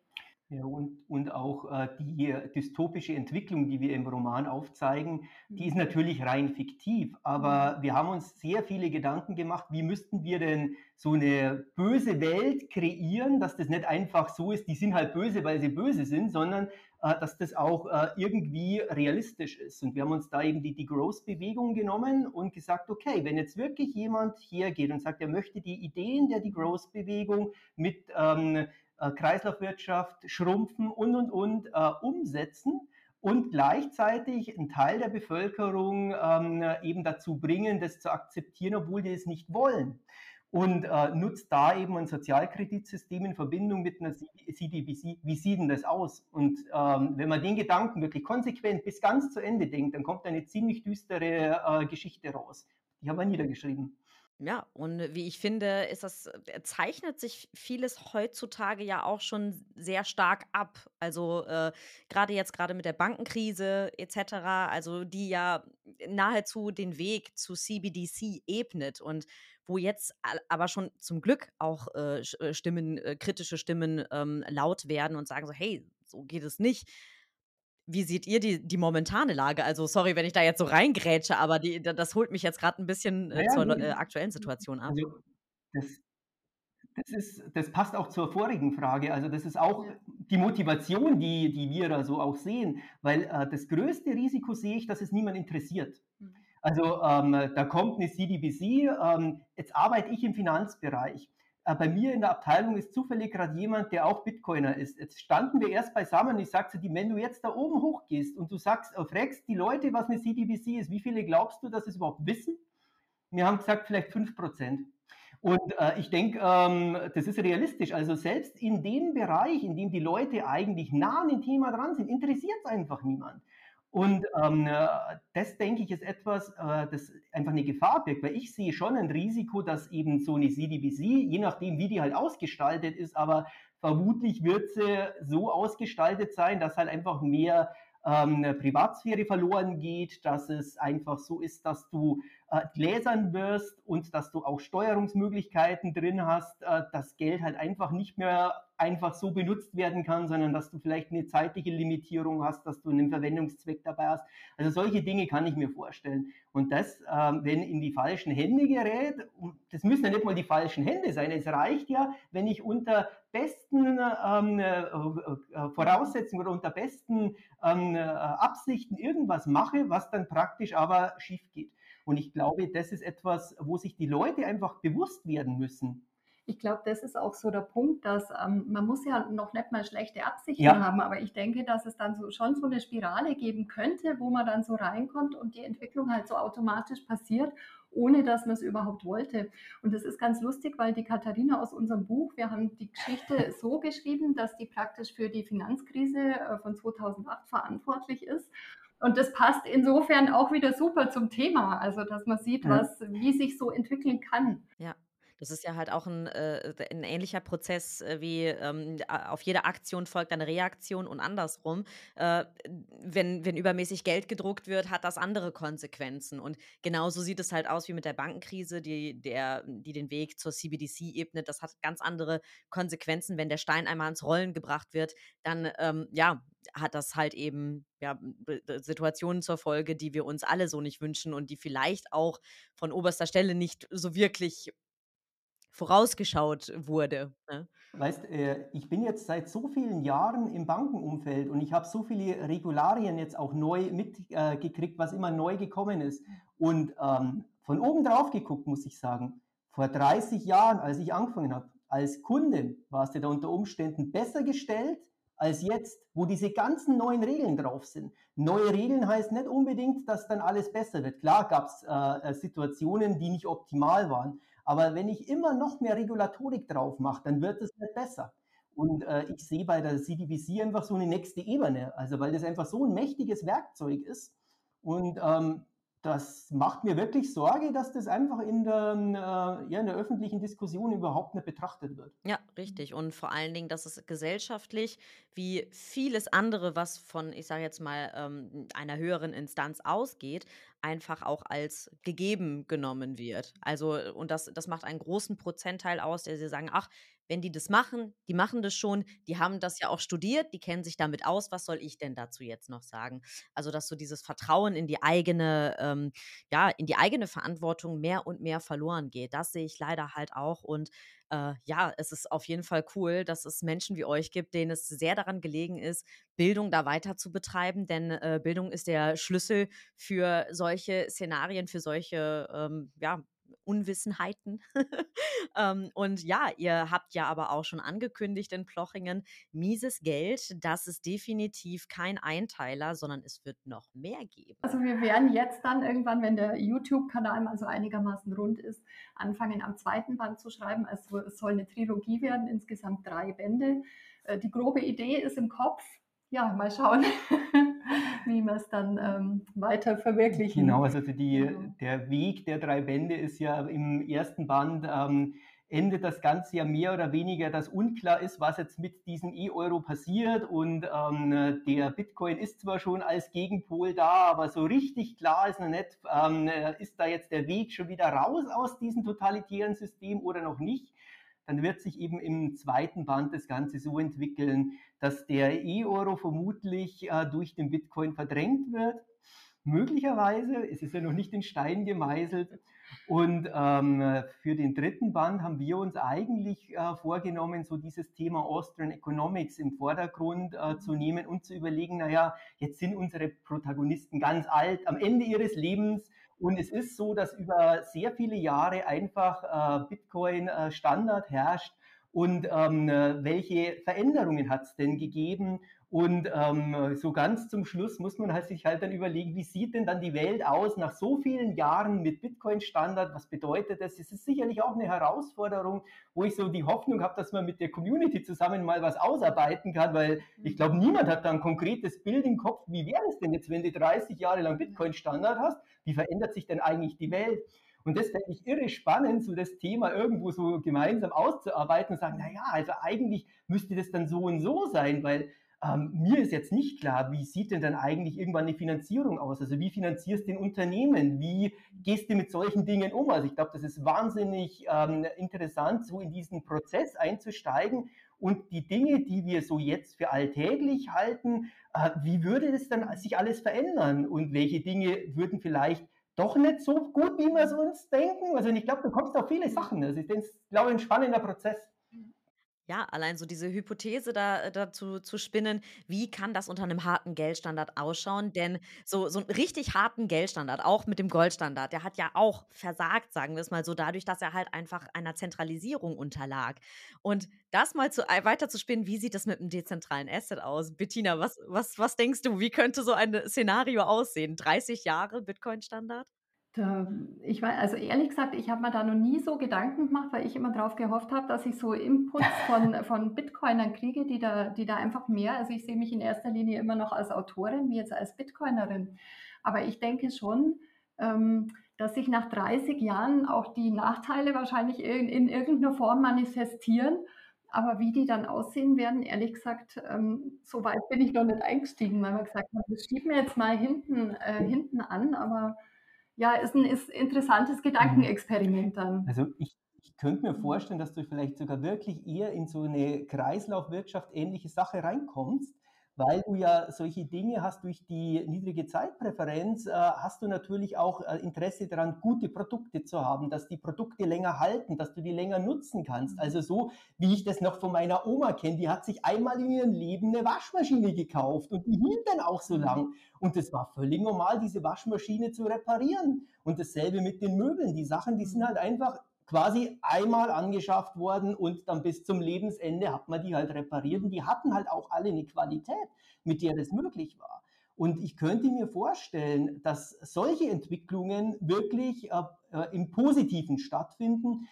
Ja, und, und auch äh, die dystopische Entwicklung, die wir im Roman aufzeigen, die ist mhm. natürlich rein fiktiv. Aber mhm. wir haben uns sehr viele Gedanken gemacht, wie müssten wir denn so eine böse Welt kreieren, dass das nicht einfach so ist, die sind halt böse, weil sie böse sind, sondern äh, dass das auch äh, irgendwie realistisch ist. Und wir haben uns da eben die Degrowth-Bewegung genommen und gesagt, okay, wenn jetzt wirklich jemand hergeht und sagt, er möchte die Ideen der Degrowth-Bewegung mit ähm, äh, Kreislaufwirtschaft, Schrumpfen und, und, und äh, umsetzen und gleichzeitig einen Teil der Bevölkerung ähm, eben dazu bringen, das zu akzeptieren, obwohl die es nicht wollen. Und äh, nutzt da eben ein Sozialkreditsystem in Verbindung mit einer CDBC. Wie sieht denn das aus? Und ähm, wenn man den Gedanken wirklich konsequent bis ganz zu Ende denkt, dann kommt eine ziemlich düstere äh, Geschichte raus. Die haben wir niedergeschrieben. Ja, und wie ich finde, ist das, äh, zeichnet sich vieles heutzutage ja auch schon sehr stark ab. Also äh, gerade jetzt gerade mit der Bankenkrise etc., also die ja nahezu den Weg zu CBDC ebnet und wo jetzt aber schon zum Glück auch äh, äh, Stimmen, äh, kritische Stimmen ähm, laut werden und sagen so, hey, so geht es nicht. Wie seht ihr die, die momentane Lage? Also, sorry, wenn ich da jetzt so reingrätsche, aber die, das holt mich jetzt gerade ein bisschen äh, ja, zur äh, aktuellen Situation ab. Also, das, das, ist, das passt auch zur vorigen Frage. Also, das ist auch die Motivation, die, die wir da so auch sehen. Weil äh, das größte Risiko sehe ich, dass es niemand interessiert. Mhm. Also, ähm, da kommt eine CDBC, ähm, jetzt arbeite ich im Finanzbereich. Äh, bei mir in der Abteilung ist zufällig gerade jemand, der auch Bitcoiner ist. Jetzt standen wir erst beisammen ich sagte zu ihm, wenn du jetzt da oben hochgehst und du sagst, äh, fragst die Leute, was eine CDBC ist, wie viele glaubst du, dass es überhaupt wissen? Wir haben gesagt, vielleicht 5%. Und äh, ich denke, ähm, das ist realistisch. Also selbst in dem Bereich, in dem die Leute eigentlich nah an dem Thema dran sind, interessiert es einfach niemand. Und ähm, äh, das, denke ich, ist etwas, äh, das einfach eine Gefahr birgt, weil ich sehe schon ein Risiko, dass eben so eine CDBC, je nachdem, wie die halt ausgestaltet ist, aber vermutlich wird sie so ausgestaltet sein, dass halt einfach mehr ähm, Privatsphäre verloren geht, dass es einfach so ist, dass du äh, gläsern wirst und dass du auch Steuerungsmöglichkeiten drin hast, äh, dass Geld halt einfach nicht mehr einfach so benutzt werden kann, sondern dass du vielleicht eine zeitliche Limitierung hast, dass du einen Verwendungszweck dabei hast. Also solche Dinge kann ich mir vorstellen. Und das, ähm, wenn in die falschen Hände gerät, das müssen ja nicht mal die falschen Hände sein. Es reicht ja, wenn ich unter besten ähm, äh, äh Voraussetzungen oder unter besten ähm, äh, Absichten irgendwas mache, was dann praktisch aber schief geht. Und ich glaube, das ist etwas, wo sich die Leute einfach bewusst werden müssen ich glaube, das ist auch so der Punkt, dass ähm, man muss ja noch nicht mal schlechte Absichten ja. haben, aber ich denke, dass es dann so, schon so eine Spirale geben könnte, wo man dann so reinkommt und die Entwicklung halt so automatisch passiert, ohne dass man es überhaupt wollte. Und das ist ganz lustig, weil die Katharina aus unserem Buch, wir haben die Geschichte so geschrieben, dass die praktisch für die Finanzkrise äh, von 2008 verantwortlich ist. Und das passt insofern auch wieder super zum Thema, also dass man sieht, was, wie sich so entwickeln kann. Ja. Das ist ja halt auch ein, äh, ein ähnlicher Prozess äh, wie ähm, auf jede Aktion folgt eine Reaktion und andersrum. Äh, wenn, wenn übermäßig Geld gedruckt wird, hat das andere Konsequenzen. Und genauso sieht es halt aus wie mit der Bankenkrise, die, der, die den Weg zur CBDC ebnet. Das hat ganz andere Konsequenzen. Wenn der Stein einmal ins Rollen gebracht wird, dann ähm, ja, hat das halt eben ja, Situationen zur Folge, die wir uns alle so nicht wünschen und die vielleicht auch von oberster Stelle nicht so wirklich vorausgeschaut wurde. Ne? Weißt, äh, ich bin jetzt seit so vielen Jahren im Bankenumfeld und ich habe so viele Regularien jetzt auch neu mitgekriegt, äh, was immer neu gekommen ist. Und ähm, von oben drauf geguckt, muss ich sagen, vor 30 Jahren, als ich angefangen habe, als Kunde warst du da unter Umständen besser gestellt als jetzt, wo diese ganzen neuen Regeln drauf sind. Neue Regeln heißt nicht unbedingt, dass dann alles besser wird. Klar gab es äh, Situationen, die nicht optimal waren, aber wenn ich immer noch mehr Regulatorik drauf mache, dann wird es nicht besser. Und äh, ich sehe bei der CDBC einfach so eine nächste Ebene, also weil das einfach so ein mächtiges Werkzeug ist. Und ähm, das macht mir wirklich Sorge, dass das einfach in der, äh, ja, in der öffentlichen Diskussion überhaupt nicht betrachtet wird. Ja, richtig. Und vor allen Dingen, dass es gesellschaftlich wie vieles andere, was von, ich sage jetzt mal, ähm, einer höheren Instanz ausgeht, einfach auch als gegeben genommen wird. Also, und das, das macht einen großen Prozentteil aus, der sie sagen, ach, wenn die das machen, die machen das schon, die haben das ja auch studiert, die kennen sich damit aus, was soll ich denn dazu jetzt noch sagen? Also, dass so dieses Vertrauen in die eigene, ähm, ja, in die eigene Verantwortung mehr und mehr verloren geht. Das sehe ich leider halt auch. Und äh, ja, es ist auf jeden Fall cool, dass es Menschen wie euch gibt, denen es sehr daran gelegen ist, Bildung da weiter zu betreiben, denn äh, Bildung ist der Schlüssel für solche Szenarien, für solche ähm, ja, Unwissenheiten. ähm, und ja, ihr habt ja aber auch schon angekündigt in Plochingen, mieses Geld, das ist definitiv kein Einteiler, sondern es wird noch mehr geben. Also wir werden jetzt dann irgendwann, wenn der YouTube-Kanal mal so einigermaßen rund ist, anfangen am zweiten Band zu schreiben. Also es soll eine Trilogie werden, insgesamt drei Bände. Äh, die grobe Idee ist im Kopf. Ja, mal schauen. wie wir es dann ähm, weiter verwirklichen. Genau, also die, ja. der Weg der drei Bände ist ja im ersten Band ähm, endet das Ganze ja mehr oder weniger, dass unklar ist, was jetzt mit diesem E-Euro passiert. Und ähm, der Bitcoin ist zwar schon als Gegenpol da, aber so richtig klar ist noch nicht, ähm, ist da jetzt der Weg schon wieder raus aus diesem totalitären System oder noch nicht dann wird sich eben im zweiten Band das Ganze so entwickeln, dass der E-Euro vermutlich äh, durch den Bitcoin verdrängt wird. Möglicherweise, es ist ja noch nicht in Stein gemeißelt. Und ähm, für den dritten Band haben wir uns eigentlich äh, vorgenommen, so dieses Thema Austrian Economics im Vordergrund äh, zu nehmen und zu überlegen, naja, jetzt sind unsere Protagonisten ganz alt, am Ende ihres Lebens und es ist so, dass über sehr viele Jahre einfach äh, Bitcoin äh, Standard herrscht. Und ähm, welche Veränderungen hat es denn gegeben? Und ähm, so ganz zum Schluss muss man halt sich halt dann überlegen, wie sieht denn dann die Welt aus nach so vielen Jahren mit Bitcoin-Standard? Was bedeutet das? Es ist sicherlich auch eine Herausforderung, wo ich so die Hoffnung habe, dass man mit der Community zusammen mal was ausarbeiten kann, weil ich glaube, niemand hat da ein konkretes Bild im Kopf, wie wäre es denn jetzt, wenn du 30 Jahre lang Bitcoin-Standard hast? Wie verändert sich denn eigentlich die Welt? Und das fände ich irre spannend, so das Thema irgendwo so gemeinsam auszuarbeiten und sagen, naja, also eigentlich müsste das dann so und so sein, weil ähm, mir ist jetzt nicht klar, wie sieht denn dann eigentlich irgendwann eine Finanzierung aus? Also wie finanzierst du den Unternehmen? Wie gehst du mit solchen Dingen um? Also ich glaube, das ist wahnsinnig ähm, interessant, so in diesen Prozess einzusteigen und die Dinge, die wir so jetzt für alltäglich halten, äh, wie würde das dann sich alles verändern und welche Dinge würden vielleicht doch nicht so gut, wie wir es uns denken? Also ich glaube, du kommst auf viele Sachen. Das ist, glaube ich, ein spannender Prozess. Ja, allein so diese Hypothese da äh, dazu zu spinnen, wie kann das unter einem harten Geldstandard ausschauen? Denn so so 'n richtig harten Geldstandard, auch mit dem Goldstandard, der hat ja auch versagt, sagen wir es mal so, dadurch, dass er halt einfach einer Zentralisierung unterlag. Und das mal zu äh, weiter zu spinnen, wie sieht das mit 'nem dezentralen Asset aus? Bettina, was was was denkst du, wie könnte so ein Szenario aussehen? 30 Jahre Bitcoin-Standard? Ich weiß, also ehrlich gesagt, ich habe mir da noch nie so Gedanken gemacht, weil ich immer darauf gehofft habe, dass ich so Inputs von, von Bitcoinern kriege, die da, die da einfach mehr, also ich sehe mich in erster Linie immer noch als Autorin, wie jetzt als Bitcoinerin. Aber ich denke schon, ähm, dass sich nach 30 Jahren auch die Nachteile wahrscheinlich in, in irgendeiner Form manifestieren. Aber wie die dann aussehen werden, ehrlich gesagt, ähm, so weit bin ich noch nicht eingestiegen, weil man gesagt hat, das schieben wir jetzt mal hinten, äh, hinten an, aber ja, ist ein ist interessantes Gedankenexperiment dann. Also ich, ich könnte mir vorstellen, dass du vielleicht sogar wirklich eher in so eine Kreislaufwirtschaft ähnliche Sache reinkommst, weil du ja solche Dinge hast durch die niedrige Zeitpräferenz, äh, hast du natürlich auch äh, Interesse daran, gute Produkte zu haben, dass die Produkte länger halten, dass du die länger nutzen kannst. Mhm. Also so, wie ich das noch von meiner Oma kenne, die hat sich einmal in ihrem Leben eine Waschmaschine gekauft und die hielt dann auch so mhm. lang. Und es war völlig normal, diese Waschmaschine zu reparieren. Und dasselbe mit den Möbeln. Die Sachen, die sind halt einfach quasi einmal angeschafft worden und dann bis zum Lebensende hat man die halt repariert und die hatten halt auch alle eine Qualität, mit der das möglich war. Und ich könnte mir vorstellen, dass solche Entwicklungen wirklich äh, äh im Positiven stattfinden,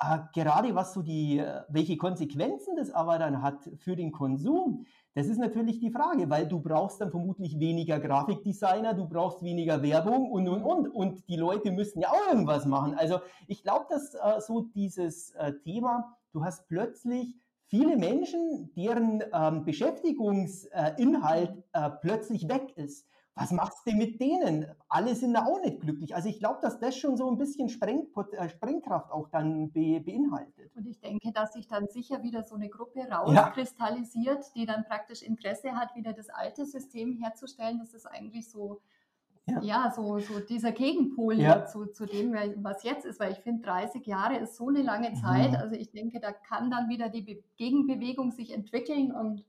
äh, gerade was so die, äh, welche Konsequenzen das aber dann hat für den Konsum. Das ist natürlich die Frage, weil du brauchst dann vermutlich weniger Grafikdesigner, du brauchst weniger Werbung und, und, und. Und die Leute müssen ja auch irgendwas machen. Also ich glaube, dass äh, so dieses äh, Thema, du hast plötzlich viele Menschen, deren ähm, Beschäftigungsinhalt äh, plötzlich weg ist was machst du mit denen? Alle sind da auch nicht glücklich. Also ich glaube, dass das schon so ein bisschen Spreng, äh, Sprengkraft auch dann be, beinhaltet. Und ich denke, dass sich dann sicher wieder so eine Gruppe rauskristallisiert, ja. die dann praktisch Interesse hat, wieder das alte System herzustellen. Das ist eigentlich so, ja, ja so, so dieser Gegenpol ja. zu, zu dem, was jetzt ist. Weil ich finde, 30 Jahre ist so eine lange Zeit. Mhm. Also ich denke, da kann dann wieder die Be Gegenbewegung sich entwickeln und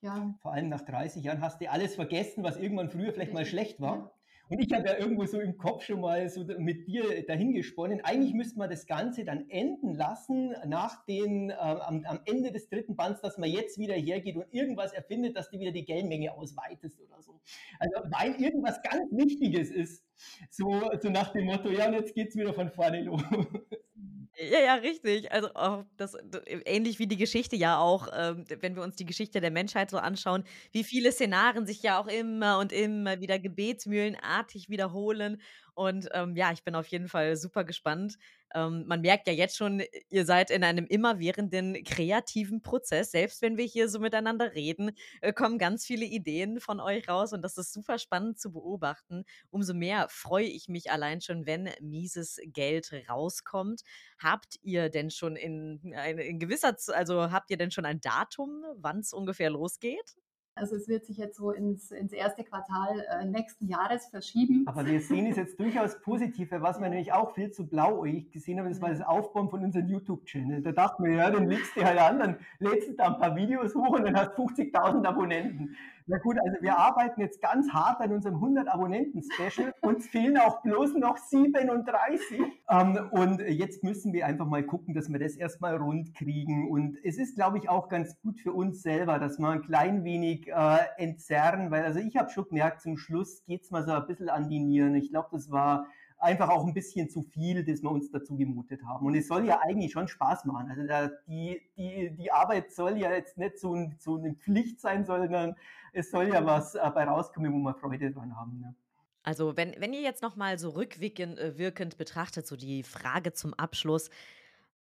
ja. Vor allem nach 30 Jahren hast du alles vergessen, was irgendwann früher vielleicht mal schlecht war. Und ich habe ja irgendwo so im Kopf schon mal so mit dir dahingesponnen. Eigentlich müsste man das Ganze dann enden lassen nach den, äh, am, am, Ende des dritten Bands, dass man jetzt wieder hergeht und irgendwas erfindet, dass du wieder die Geldmenge ausweitest oder so. Also weil irgendwas ganz Wichtiges ist. So, so nach dem Motto, ja, und jetzt geht es wieder von vorne los. Ja, ja, richtig. Also oh, das, das, ähnlich wie die Geschichte ja auch, ähm, wenn wir uns die Geschichte der Menschheit so anschauen, wie viele Szenarien sich ja auch immer und immer wieder gebetsmühlenartig wiederholen. Und ähm, ja, ich bin auf jeden Fall super gespannt, ähm, man merkt ja jetzt schon, ihr seid in einem immerwährenden kreativen Prozess. Selbst wenn wir hier so miteinander reden, äh, kommen ganz viele Ideen von euch raus und das ist super spannend zu beobachten. Umso mehr freue ich mich allein schon, wenn mieses Geld rauskommt. Habt ihr denn schon in, in gewisser, also habt ihr denn schon ein Datum, wann es ungefähr losgeht? Also es wird sich jetzt so ins, ins erste Quartal äh, nächsten Jahres verschieben. Aber wir sehen es jetzt durchaus positiv, was wir nämlich auch viel zu blauäugig gesehen haben, das war das Aufbauen von unserem YouTube-Channel. Da dachten wir, ja, dann legst du halt an, dann lädst du da ein paar Videos hoch und dann hast 50.000 Abonnenten. Na gut, also wir arbeiten jetzt ganz hart an unserem 100 Abonnenten-Special. Uns fehlen auch bloß noch 37. Ähm, und jetzt müssen wir einfach mal gucken, dass wir das erstmal rund kriegen. Und es ist, glaube ich, auch ganz gut für uns selber, dass wir ein klein wenig äh, entzerren, weil also ich habe schon gemerkt, zum Schluss geht es mal so ein bisschen an die Nieren. Ich glaube, das war einfach auch ein bisschen zu viel, das wir uns dazu gemutet haben. Und es soll ja eigentlich schon Spaß machen. Also da, die, die, die Arbeit soll ja jetzt nicht so, ein, so eine Pflicht sein, sondern es soll ja was dabei rauskommen, wo wir Freude dran haben. Ne? Also wenn, wenn ihr jetzt nochmal so rückwirkend äh, betrachtet, so die Frage zum Abschluss,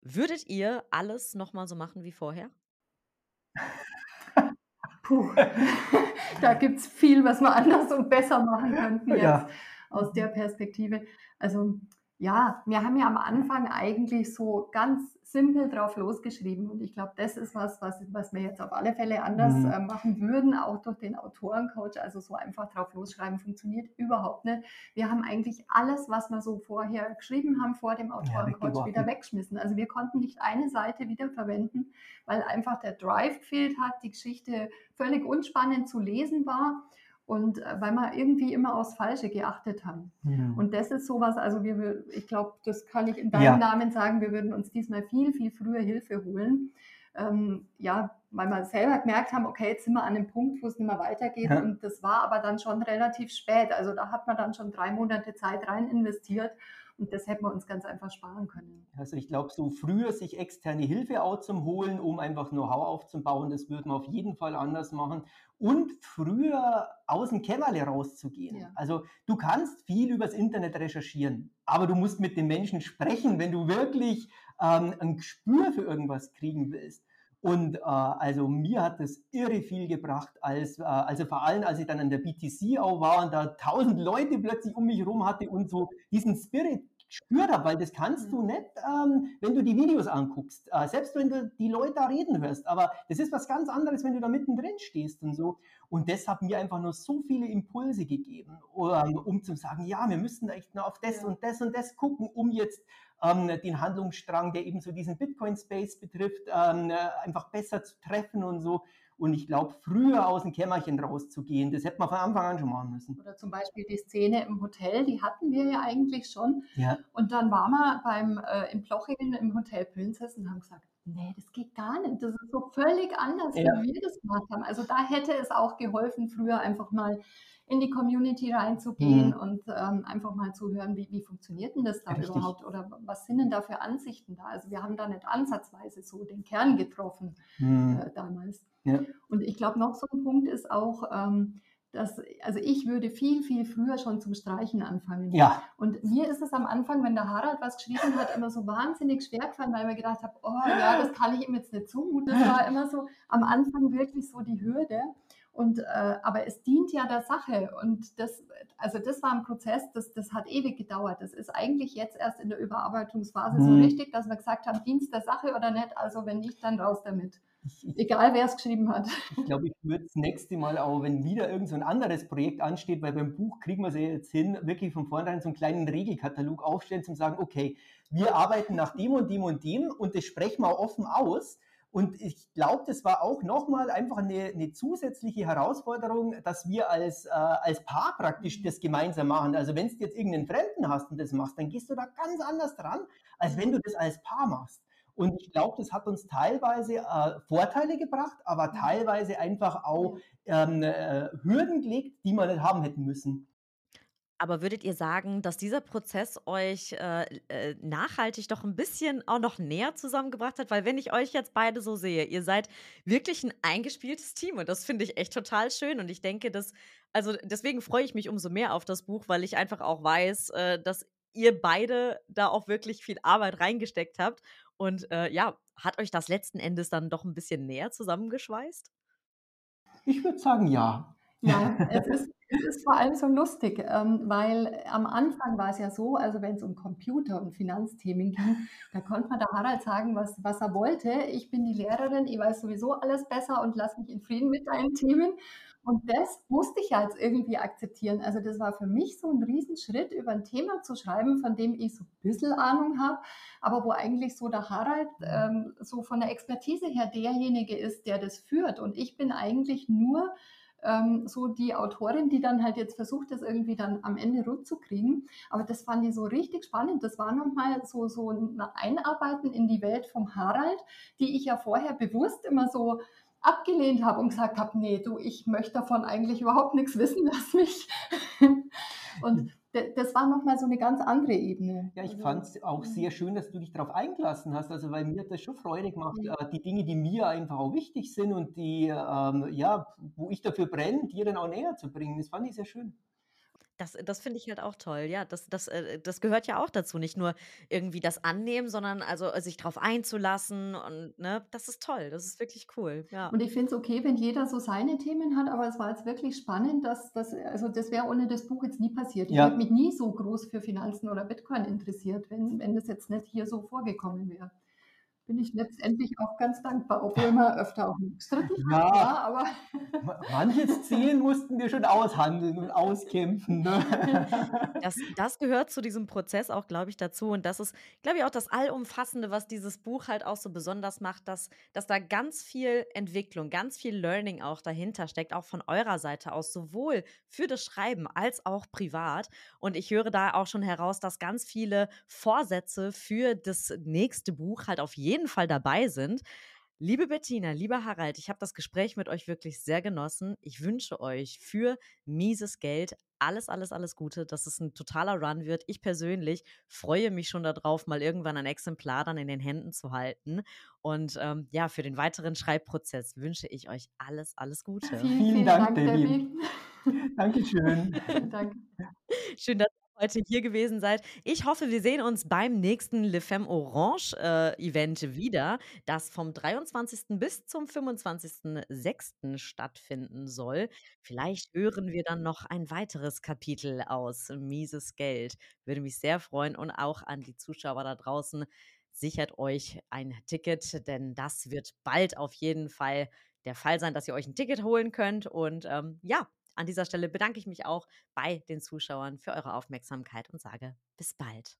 würdet ihr alles nochmal so machen wie vorher? Puh, da gibt es viel, was wir anders und besser machen könnten jetzt. Ja aus der Perspektive. Also ja, wir haben ja am Anfang eigentlich so ganz simpel drauf losgeschrieben und ich glaube, das ist was, was, was wir jetzt auf alle Fälle anders mhm. äh, machen würden, auch durch den Autorencoach. Also so einfach drauf losschreiben funktioniert überhaupt nicht. Wir haben eigentlich alles, was wir so vorher geschrieben haben, vor dem Autorencoach ja, wieder weggeschmissen. Also wir konnten nicht eine Seite wieder verwenden, weil einfach der Drive gefehlt hat, die Geschichte völlig unspannend zu lesen war und äh, weil wir irgendwie immer aufs Falsche geachtet haben. Mhm. Und das ist sowas, also wir, ich glaube, das kann ich in deinem ja. Namen sagen, wir würden uns diesmal viel, viel früher Hilfe holen. Ähm, ja, weil wir selber gemerkt haben, okay, jetzt sind wir an dem Punkt, wo es nicht mehr weitergeht. Ja. Und das war aber dann schon relativ spät. Also da hat man dann schon drei Monate Zeit rein investiert. Und das hätten wir uns ganz einfach sparen können. Also ich glaube, so früher sich externe Hilfe auch zum holen, um einfach Know-how aufzubauen, das würden wir auf jeden Fall anders machen. Und früher aus dem Kämmerle rauszugehen. Ja. Also du kannst viel übers Internet recherchieren, aber du musst mit den Menschen sprechen, wenn du wirklich ähm, ein Gespür für irgendwas kriegen willst. Und äh, also mir hat das irre viel gebracht, als, äh, also vor allem, als ich dann an der BTC auch war und da tausend Leute plötzlich um mich herum hatte und so diesen Spirit gespürt habe, weil das kannst du nicht, ähm, wenn du die Videos anguckst, äh, selbst wenn du die Leute da reden hörst, aber das ist was ganz anderes, wenn du da mittendrin stehst und so. Und das hat mir einfach nur so viele Impulse gegeben, um, ähm, um zu sagen, ja, wir müssen echt nur auf das ja. und das und das gucken, um jetzt ähm, den Handlungsstrang, der eben so diesen Bitcoin-Space betrifft, ähm, einfach besser zu treffen und so. Und ich glaube, früher aus dem Kämmerchen rauszugehen, das hätte man von Anfang an schon machen müssen. Oder zum Beispiel die Szene im Hotel, die hatten wir ja eigentlich schon. Ja. Und dann waren wir beim, äh, in Plochingen im Hotel Princess und haben gesagt, nee, das geht gar nicht. Das ist so völlig anders, ja. wie wir das gemacht haben. Also da hätte es auch geholfen, früher einfach mal in die Community reinzugehen mhm. und ähm, einfach mal zu hören, wie, wie funktioniert denn das da Richtig. überhaupt oder was sind denn da für Ansichten da? Also wir haben da nicht ansatzweise so den Kern getroffen mhm. äh, damals. Ja. Und ich glaube, noch so ein Punkt ist auch, ähm, dass, also ich würde viel, viel früher schon zum Streichen anfangen. Ja. Und mir ist es am Anfang, wenn der Harald was geschrieben hat, immer so wahnsinnig schwer gefallen, weil ich mir gedacht habe, oh ja, das kann ich ihm jetzt nicht zumuten. Das war immer so am Anfang wirklich so die Hürde. Und, äh, aber es dient ja der Sache. Und das, also das war ein Prozess, das, das hat ewig gedauert. Das ist eigentlich jetzt erst in der Überarbeitungsphase mhm. so richtig, dass wir gesagt haben, Dienst der Sache oder nicht. Also wenn nicht, dann raus damit. Egal wer es geschrieben hat. Ich glaube, ich würde das nächste Mal auch, wenn wieder irgend so ein anderes Projekt ansteht, weil beim Buch kriegen wir es ja jetzt hin, wirklich von vornherein so einen kleinen Regelkatalog aufstellen, zum sagen, okay, wir arbeiten nach dem und dem und dem und das sprechen wir offen aus. Und ich glaube, das war auch nochmal einfach eine, eine, zusätzliche Herausforderung, dass wir als, äh, als Paar praktisch das gemeinsam machen. Also wenn du jetzt irgendeinen Fremden hast und das machst, dann gehst du da ganz anders dran, als wenn du das als Paar machst. Und ich glaube, das hat uns teilweise äh, Vorteile gebracht, aber teilweise einfach auch ähm, äh, Hürden gelegt, die wir nicht haben hätten müssen. Aber würdet ihr sagen, dass dieser Prozess euch äh, äh, nachhaltig doch ein bisschen auch noch näher zusammengebracht hat? Weil wenn ich euch jetzt beide so sehe, ihr seid wirklich ein eingespieltes Team und das finde ich echt total schön. Und ich denke, dass, also deswegen freue ich mich umso mehr auf das Buch, weil ich einfach auch weiß, äh, dass ihr beide da auch wirklich viel Arbeit reingesteckt habt. Und äh, ja, hat euch das letzten Endes dann doch ein bisschen näher zusammengeschweißt? Ich würde sagen, ja. Ja, es ist es ist vor allem so lustig, ähm, weil am Anfang war es ja so, also wenn es um Computer und Finanzthemen ging, da konnte man der Harald sagen, was, was er wollte. Ich bin die Lehrerin, ich weiß sowieso alles besser und lass mich in Frieden mit deinen Themen. Und das musste ich jetzt irgendwie akzeptieren. Also das war für mich so ein Riesenschritt, über ein Thema zu schreiben, von dem ich so ein bisschen Ahnung habe, aber wo eigentlich so der Harald ähm, so von der Expertise her derjenige ist, der das führt. Und ich bin eigentlich nur ähm, so die Autorin, die dann halt jetzt versucht, das irgendwie dann am Ende rund zu kriegen. Aber das fand ich so richtig spannend. Das war nochmal so, so ein Einarbeiten in die Welt vom Harald, die ich ja vorher bewusst immer so abgelehnt habe und gesagt habe, nee, du, ich möchte davon eigentlich überhaupt nichts wissen, lass mich. und das war nochmal so eine ganz andere Ebene. Ja, ich also, fand es auch sehr schön, dass du dich darauf eingelassen hast, also weil mir das schon Freude gemacht, ja. äh, die Dinge, die mir einfach auch wichtig sind und die, ähm, ja, wo ich dafür brenne, dir dann auch näher zu bringen. Das fand ich sehr schön. Das das finde ich halt auch toll, ja. Das das, äh, das gehört ja auch dazu. Nicht nur irgendwie das annehmen, sondern also äh, sich drauf einzulassen und ne, das ist toll. Das ist wirklich cool, ja. Und ich finde es okay, wenn jeder so seine Themen hat, aber es war jetzt wirklich spannend, dass das, also das wäre ohne das Buch jetzt nie passiert. Ich hätte mich nie so groß für Finanzen oder Bitcoin interessiert, wenn, wenn das jetzt nicht hier so vorgekommen wäre bin ich letztendlich auch ganz dankbar, obwohl man öfter auch gestritten ja, hat. Ja, aber manches Ziel mussten wir schon aushandeln und auskämpfen. Ne? Das, das gehört zu diesem Prozess auch, glaube ich, dazu. Und das ist, glaube ich, auch das Allumfassende, was dieses Buch halt auch so besonders macht, dass, dass da ganz viel Entwicklung, ganz viel Learning auch dahinter steckt, auch von eurer Seite aus, sowohl für das Schreiben als auch privat. Und ich höre da auch schon heraus, dass ganz viele Vorsätze für das nächste Buch halt auf jeden jeden Fall dabei sind. Liebe Bettina, lieber Harald, ich habe das Gespräch mit euch wirklich sehr genossen. Ich wünsche euch für mieses Geld alles, alles, alles Gute, dass es ein totaler Run wird. Ich persönlich freue mich schon darauf, mal irgendwann ein Exemplar dann in den Händen zu halten. Und ähm, ja, für den weiteren Schreibprozess wünsche ich euch alles, alles Gute. Vielen, vielen Dank, Dank Debbie. Dankeschön. Danke. Schön, dass heute hier gewesen seid. Ich hoffe, wir sehen uns beim nächsten Le Femme Orange äh, Event wieder, das vom 23. bis zum 25.06. stattfinden soll. Vielleicht hören wir dann noch ein weiteres Kapitel aus Mieses Geld. Würde mich sehr freuen und auch an die Zuschauer da draußen. Sichert euch ein Ticket, denn das wird bald auf jeden Fall der Fall sein, dass ihr euch ein Ticket holen könnt. Und ähm, ja, an dieser Stelle bedanke ich mich auch bei den Zuschauern für eure Aufmerksamkeit und sage bis bald.